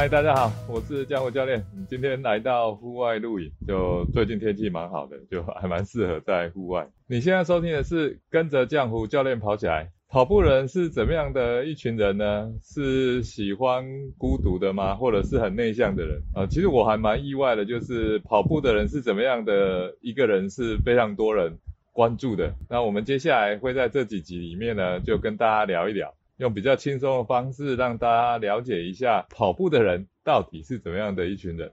嗨，大家好，我是江湖教练。今天来到户外露营，就最近天气蛮好的，就还蛮适合在户外。你现在收听的是跟着江湖教练跑起来。跑步人是怎么样的一群人呢？是喜欢孤独的吗？或者是很内向的人？啊，其实我还蛮意外的，就是跑步的人是怎么样的一个人，是非常多人关注的。那我们接下来会在这几集里面呢，就跟大家聊一聊。用比较轻松的方式让大家了解一下跑步的人到底是怎么样的一群人。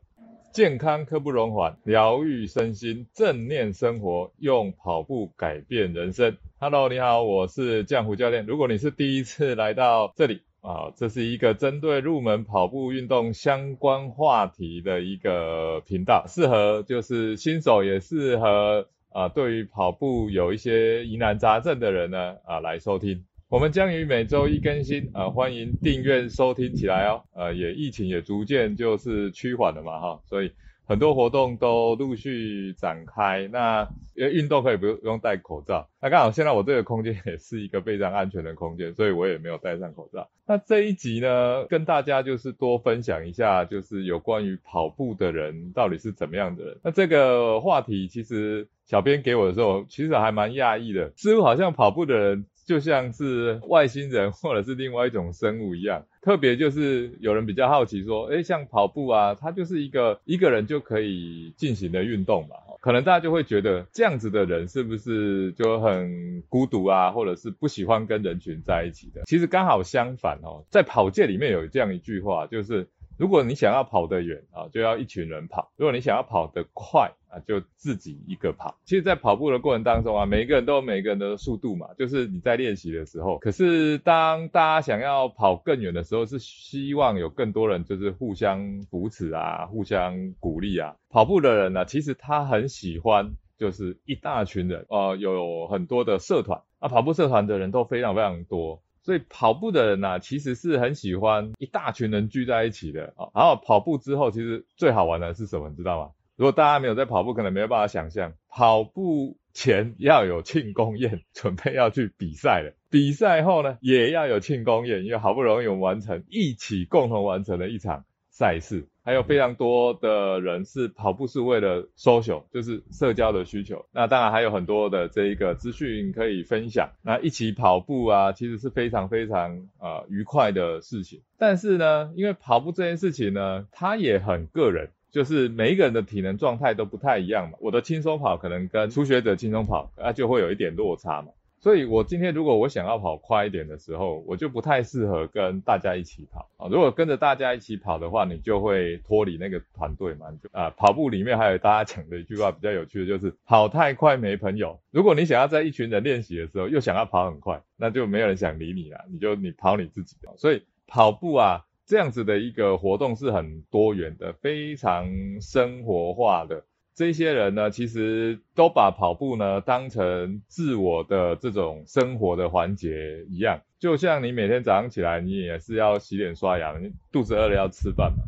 健康刻不容缓，疗愈身心，正念生活，用跑步改变人生。Hello，你好，我是江湖教练。如果你是第一次来到这里啊，这是一个针对入门跑步运动相关话题的一个频道，适合就是新手，也适合啊对于跑步有一些疑难杂症的人呢啊来收听。我们将于每周一更新，啊，欢迎订阅收听起来哦。呃，也疫情也逐渐就是趋缓了嘛，哈，所以很多活动都陆续展开。那因为运动可以不用不用戴口罩，那刚好现在我这个空间也是一个非常安全的空间，所以我也没有戴上口罩。那这一集呢，跟大家就是多分享一下，就是有关于跑步的人到底是怎么样的人。那这个话题其实小编给我的时候，其实还蛮讶异的，似乎好像跑步的人。就像是外星人或者是另外一种生物一样，特别就是有人比较好奇说，哎，像跑步啊，它就是一个一个人就可以进行的运动嘛，可能大家就会觉得这样子的人是不是就很孤独啊，或者是不喜欢跟人群在一起的？其实刚好相反哦，在跑界里面有这样一句话，就是。如果你想要跑得远啊，就要一群人跑；如果你想要跑得快啊，就自己一个跑。其实，在跑步的过程当中啊，每一个人都有每个人的速度嘛，就是你在练习的时候。可是，当大家想要跑更远的时候，是希望有更多人就是互相扶持啊，互相鼓励啊。跑步的人呢，其实他很喜欢就是一大群人，呃，有很多的社团啊，跑步社团的人都非常非常多。所以跑步的人呢，其实是很喜欢一大群人聚在一起的啊。然后跑步之后，其实最好玩的是什么，你知道吗？如果大家没有在跑步，可能没有办法想象，跑步前要有庆功宴，准备要去比赛了。比赛后呢，也要有庆功宴，因为好不容易我们完成，一起共同完成了一场。赛事还有非常多的人是跑步是为了 social，就是社交的需求。那当然还有很多的这一个资讯可以分享。那一起跑步啊，其实是非常非常呃愉快的事情。但是呢，因为跑步这件事情呢，它也很个人，就是每一个人的体能状态都不太一样嘛。我的轻松跑可能跟初学者轻松跑啊就会有一点落差嘛。所以，我今天如果我想要跑快一点的时候，我就不太适合跟大家一起跑啊。如果跟着大家一起跑的话，你就会脱离那个团队嘛。啊，跑步里面还有大家讲的一句话比较有趣的，就是跑太快没朋友。如果你想要在一群人练习的时候，又想要跑很快，那就没有人想理你了。你就你跑你自己的。所以跑步啊，这样子的一个活动是很多元的，非常生活化的。这些人呢，其实都把跑步呢当成自我的这种生活的环节一样，就像你每天早上起来，你也是要洗脸刷牙，你肚子饿了要吃饭嘛。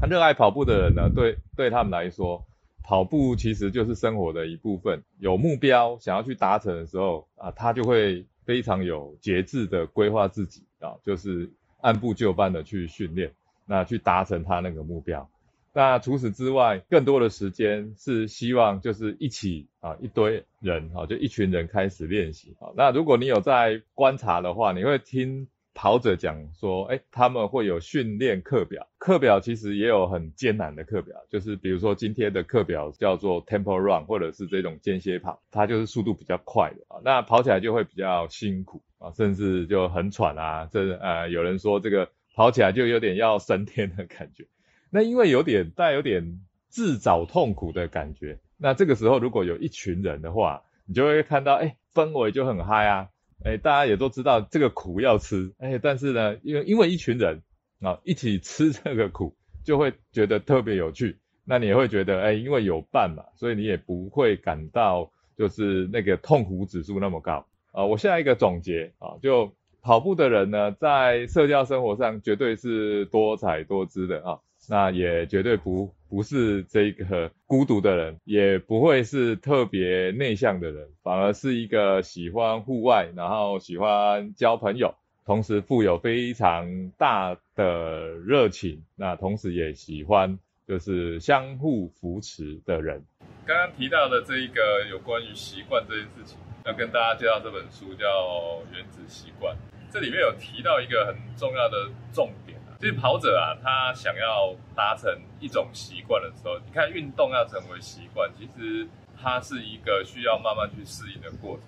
他热爱跑步的人呢，对对他们来说，跑步其实就是生活的一部分。有目标想要去达成的时候啊，他就会非常有节制的规划自己啊，就是按部就班的去训练，那去达成他那个目标。那除此之外，更多的时间是希望就是一起啊一堆人啊，就一群人开始练习啊。那如果你有在观察的话，你会听跑者讲说，哎，他们会有训练课表，课表其实也有很艰难的课表，就是比如说今天的课表叫做 tempo run，或者是这种间歇跑，它就是速度比较快的啊，那跑起来就会比较辛苦啊，甚至就很喘啊，这呃有人说这个跑起来就有点要升天的感觉。那因为有点带有点自找痛苦的感觉，那这个时候如果有一群人的话，你就会看到，哎，氛围就很嗨啊，哎，大家也都知道这个苦要吃，哎，但是呢，因为因为一群人啊一起吃这个苦，就会觉得特别有趣，那你也会觉得，哎，因为有伴嘛，所以你也不会感到就是那个痛苦指数那么高啊。我下一个总结啊，就跑步的人呢，在社交生活上绝对是多彩多姿的啊。那也绝对不不是这个孤独的人，也不会是特别内向的人，反而是一个喜欢户外，然后喜欢交朋友，同时富有非常大的热情，那同时也喜欢就是相互扶持的人。刚刚提到的这一个有关于习惯这件事情，要跟大家介绍这本书叫《原子习惯》。这里面有提到一个很重要的重点啊，就是跑者啊，他想要达成一种习惯的时候，你看运动要成为习惯，其实它是一个需要慢慢去适应的过程。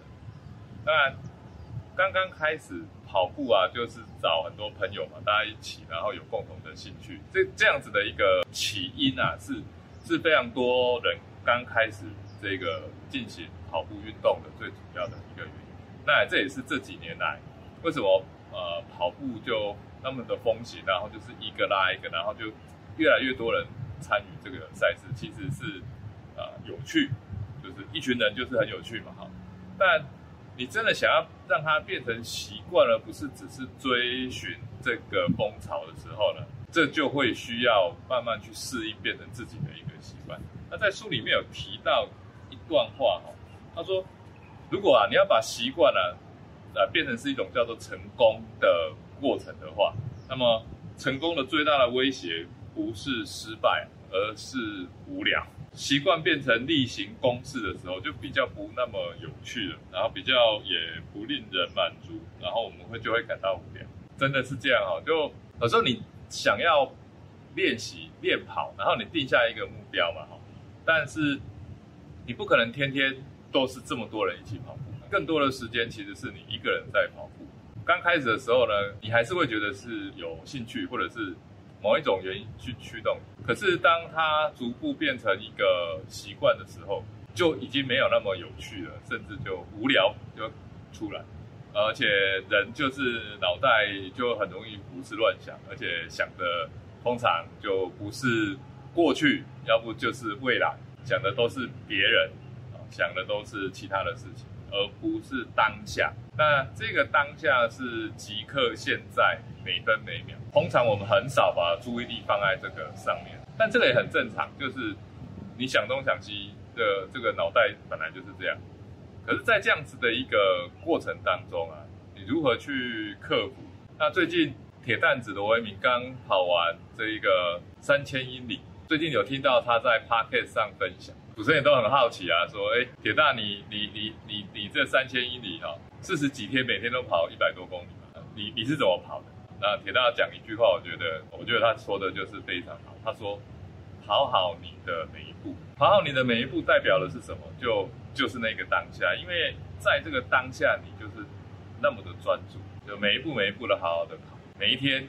当然，刚刚开始跑步啊，就是找很多朋友嘛，大家一起，然后有共同的兴趣，这这样子的一个起因啊，是是非常多人。刚开始这个进行跑步运动的最主要的一个原因，那这也是这几年来为什么呃跑步就那么的风行，然后就是一个拉一个，然后就越来越多人参与这个赛事，其实是呃有趣，就是一群人就是很有趣嘛哈。但你真的想要让它变成习惯，而不是只是追寻这个风潮的时候呢，这就会需要慢慢去适应，变成自己的一个习惯。那在书里面有提到一段话哈，他说，如果啊你要把习惯呢，呃变成是一种叫做成功的过程的话，那么成功的最大的威胁不是失败，而是无聊。习惯变成例行公事的时候，就比较不那么有趣了，然后比较也不令人满足，然后我们会就会感到无聊。真的是这样哈，就有时候你想要练习练跑，然后你定下一个目标嘛哈。但是你不可能天天都是这么多人一起跑步，更多的时间其实是你一个人在跑步。刚开始的时候呢，你还是会觉得是有兴趣，或者是某一种原因去驱动。可是当它逐步变成一个习惯的时候，就已经没有那么有趣了，甚至就无聊就出来。而且人就是脑袋就很容易胡思乱想，而且想的通常就不是。过去，要不就是未来，想的都是别人，啊，想的都是其他的事情，而不是当下。那这个当下是即刻现在，每分每秒。通常我们很少把注意力放在这个上面，但这个也很正常，就是你想东想西的这个脑袋本来就是这样。可是，在这样子的一个过程当中啊，你如何去克服？那最近铁蛋子罗维明刚跑完这一个三千英里。最近有听到他在 p o c k e t 上分享，主持人都很好奇啊，说：“哎，铁大，你你你你你这三千英里哈，四十几天每天都跑一百多公里嘛？你你是怎么跑的？”那铁大讲一句话，我觉得我觉得他说的就是非常好。他说：“跑好你的每一步，跑好你的每一步代表的是什么？就就是那个当下，因为在这个当下，你就是那么的专注，就每一步每一步的好好的跑，每一天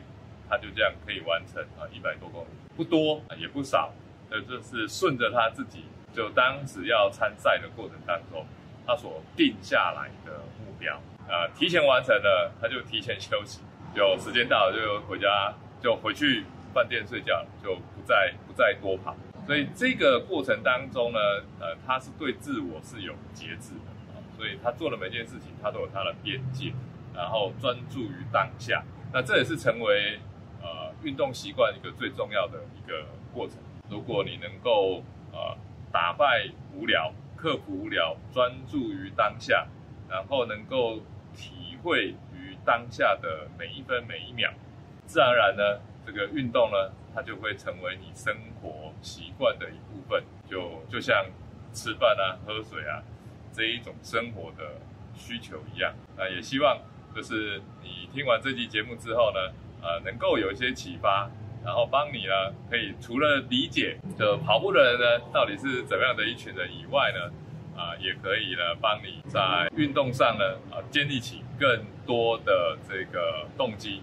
他就这样可以完成啊一百多公里。”不多也不少，呃，就是顺着他自己就当时要参赛的过程当中，他所定下来的目标，啊，提前完成了，他就提前休息，就时间到了就回家，就回去饭店睡觉，就不再不再多跑。所以这个过程当中呢，呃，他是对自我是有节制的啊，所以他做的每件事情，他都有他的边界，然后专注于当下。那这也是成为。呃，运动习惯一个最重要的一个过程。如果你能够呃打败无聊，克服无聊，专注于当下，然后能够体会于当下的每一分每一秒，自然而然呢，这个运动呢，它就会成为你生活习惯的一部分。就就像吃饭啊、喝水啊这一种生活的需求一样。那也希望就是你听完这期节目之后呢。呃，能够有一些启发，然后帮你呢，可以除了理解这跑步的人呢到底是怎么样的一群人以外呢，啊，也可以呢帮你在运动上呢啊建立起更多的这个动机。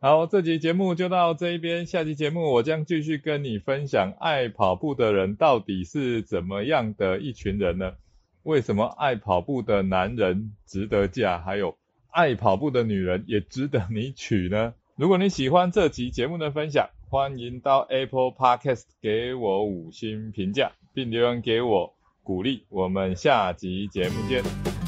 好，这集节目就到这一边，下期节目我将继续跟你分享爱跑步的人到底是怎么样的一群人呢？为什么爱跑步的男人值得嫁，还有爱跑步的女人也值得你娶呢？如果你喜欢这集节目的分享，欢迎到 Apple Podcast 给我五星评价，并留言给我鼓励。我们下集节目见。